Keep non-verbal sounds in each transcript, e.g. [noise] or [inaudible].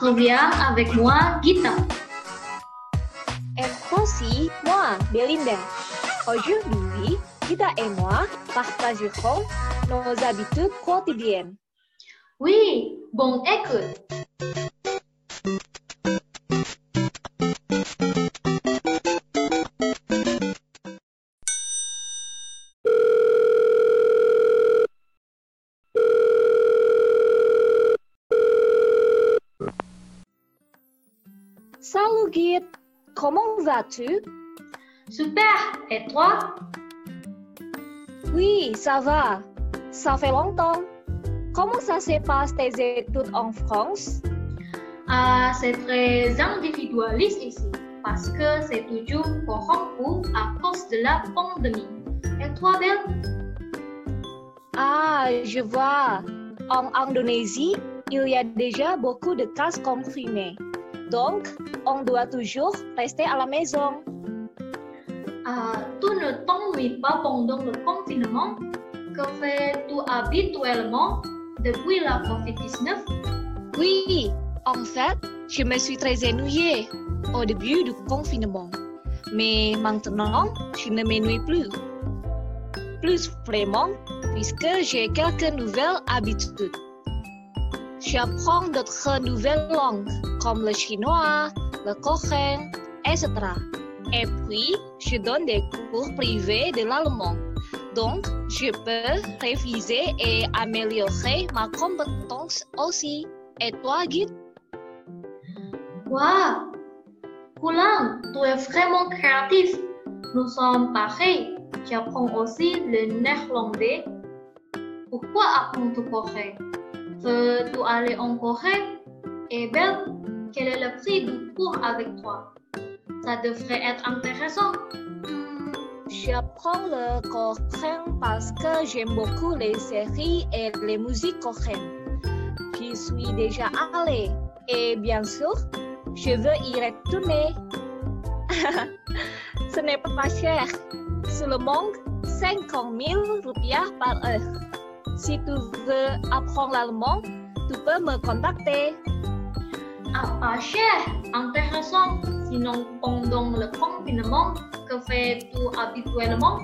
Reviens avec moi, Gita. Et aussi, moi, Belinda. Aujourd'hui, Gita et moi partagerons nos habitudes quotidiennes. Oui, bon écoute. Vas-tu Super, et toi? Oui, ça va. Ça fait longtemps. Comment ça se passe tes études en France? Ah, c'est très individualiste ici, parce que c'est toujours corrompu à cause de la pandémie. Et toi, Belle Ah, je vois. En Indonésie, il y a déjà beaucoup de cas confirmés. Donc, on doit toujours rester à la maison. Ah, tu ne t'ennuies pas pendant le confinement Que fais-tu habituellement depuis la COVID-19 Oui, en fait, je me suis très ennuyée au début du confinement. Mais maintenant, je ne m'ennuie plus. Plus vraiment, puisque j'ai quelques nouvelles habitudes. J'apprends d'autres nouvelles langues, comme le chinois, le coréen, etc. Et puis, je donne des cours privés de l'allemand. Donc, je peux réviser et améliorer ma compétence aussi. Et toi, Guy? Waouh Coulant, tu es vraiment créatif. Nous sommes pareils. J'apprends aussi le néerlandais. Pourquoi apprends-tu coréen? Veux-tu aller en Corée Et Belle, quel est le prix du cours avec toi? Ça devrait être intéressant. J'apprends le coréen parce que j'aime beaucoup les séries et les musiques coréennes. J'y suis déjà allée et bien sûr, je veux y retourner. [laughs] Ce n'est pas cher, seulement 50 000 rupiah par heure. Si tu veux apprendre l'allemand, tu peux me contacter. Ah, pas cher, intéressant. Sinon, pendant le confinement, que fais-tu habituellement?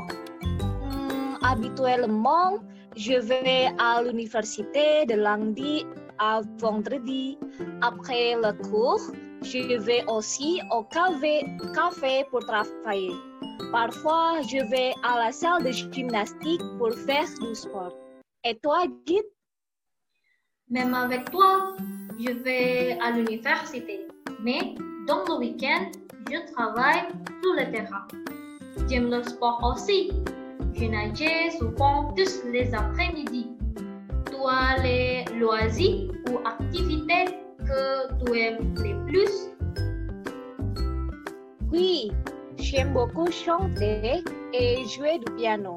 Hmm, habituellement, je vais à l'université de lundi à vendredi. Après le cours, je vais aussi au café, café pour travailler. Parfois, je vais à la salle de gymnastique pour faire du sport. Et toi, Guy Même avec toi, je vais à l'université. Mais dans le week-end, je travaille sur le terrain. J'aime le sport aussi. Je nage souvent tous les après-midi. Toi, les loisirs ou activités que tu aimes le plus? Oui, j'aime beaucoup chanter et jouer du piano.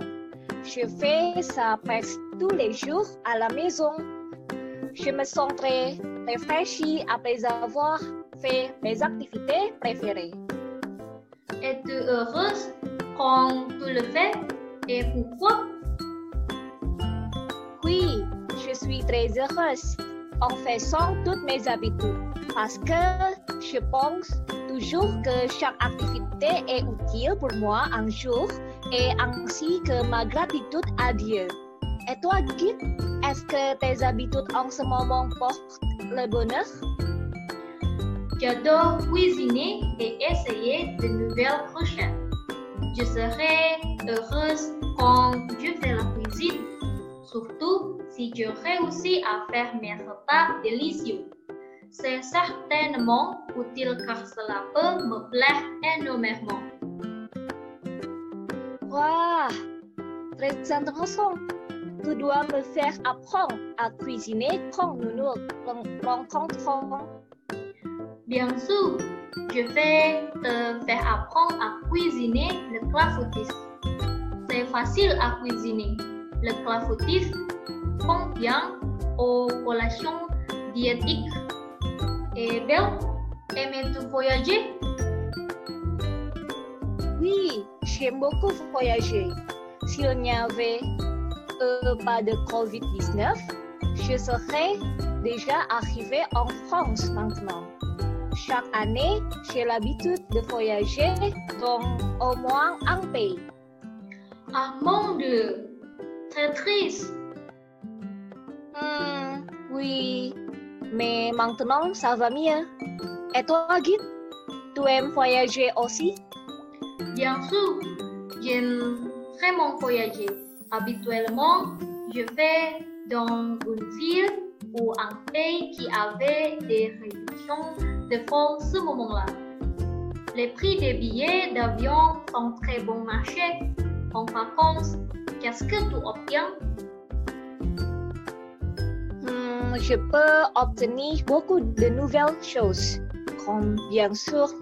Je fais ça presque tous les jours à la maison. Je me sens très réfléchie après avoir fait mes activités préférées. Es-tu heureuse quand tu le fais et pourquoi? Oui, je suis très heureuse en faisant toutes mes habitudes parce que je pense toujours que chaque activité est utile pour moi un jour et ainsi que ma gratitude à Dieu. Et toi, Guy, est-ce que tes habitudes en ce moment portent le bonheur? J'adore cuisiner et essayer de nouvelles recettes. Je serai heureuse quand je fais la cuisine, surtout si je réussis à faire mes repas délicieux. C'est certainement utile car cela peut me plaire énormément. Waouh, très intéressant. Tu dois me faire apprendre à cuisiner quand nous nous rencontrons. Bien sûr, je vais te faire apprendre à cuisiner le clafoutis. C'est facile à cuisiner. Le clafoutis convient aux collations diétiques. Et Belle, aimais-tu voyager? Oui, j'aime beaucoup voyager. S'il n'y avait euh, pas de COVID-19, je serais déjà arrivé en France maintenant. Chaque année, j'ai l'habitude de voyager dans au moins un pays. Ah mon Dieu, très triste. Hmm, oui, mais maintenant ça va mieux. Et toi, Guide, tu aimes voyager aussi? Bien sûr, j'aime vraiment voyager. Habituellement, je vais dans une ville ou un pays qui avait des réductions de vol ce moment-là. Les prix des billets d'avion sont très bon marché. En vacances, qu'est-ce que tu obtiens? Hmm, je peux obtenir beaucoup de nouvelles choses, comme bien sûr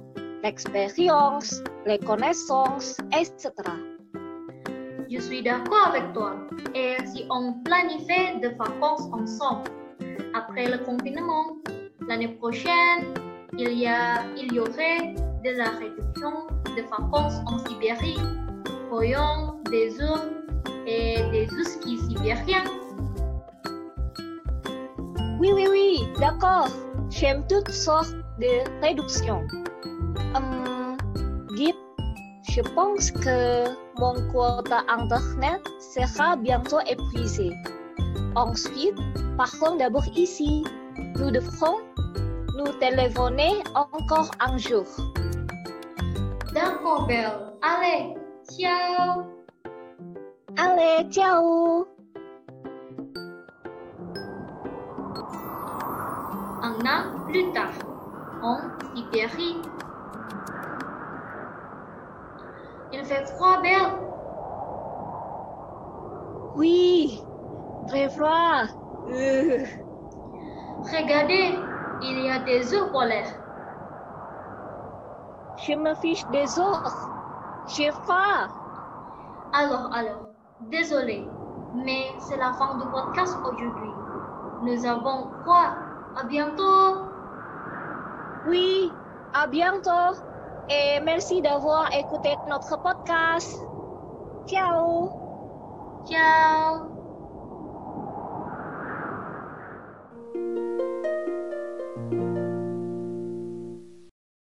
l'expérience, les connaissances, etc. Je suis d'accord avec toi. Et si on planifie de vacances ensemble, après le confinement, l'année prochaine, il y, a, il y aurait de la réduction de vacances en Sibérie, voyons des ours et des huskies sibériens. Oui, oui, oui, d'accord. J'aime toutes sortes de réductions. Hum, Guide, je pense que mon quota Internet sera bientôt épuisé. Ensuite, partons d'abord ici. Nous devrons nous téléphoner encore un jour. D'accord, Belle. Allez, ciao. Allez, ciao. Un an plus tard, en Sibérie. Il fait froid, Belle. Oui, très froid. Euh, Regardez, il y a des ours polaires. je me fiche des autres. J'ai froid. Alors, alors, désolé, mais c'est la fin du podcast aujourd'hui. Nous avons froid. À bientôt. Oui, à bientôt. Et merci d'avoir écouté notre podcast. Ciao. Ciao.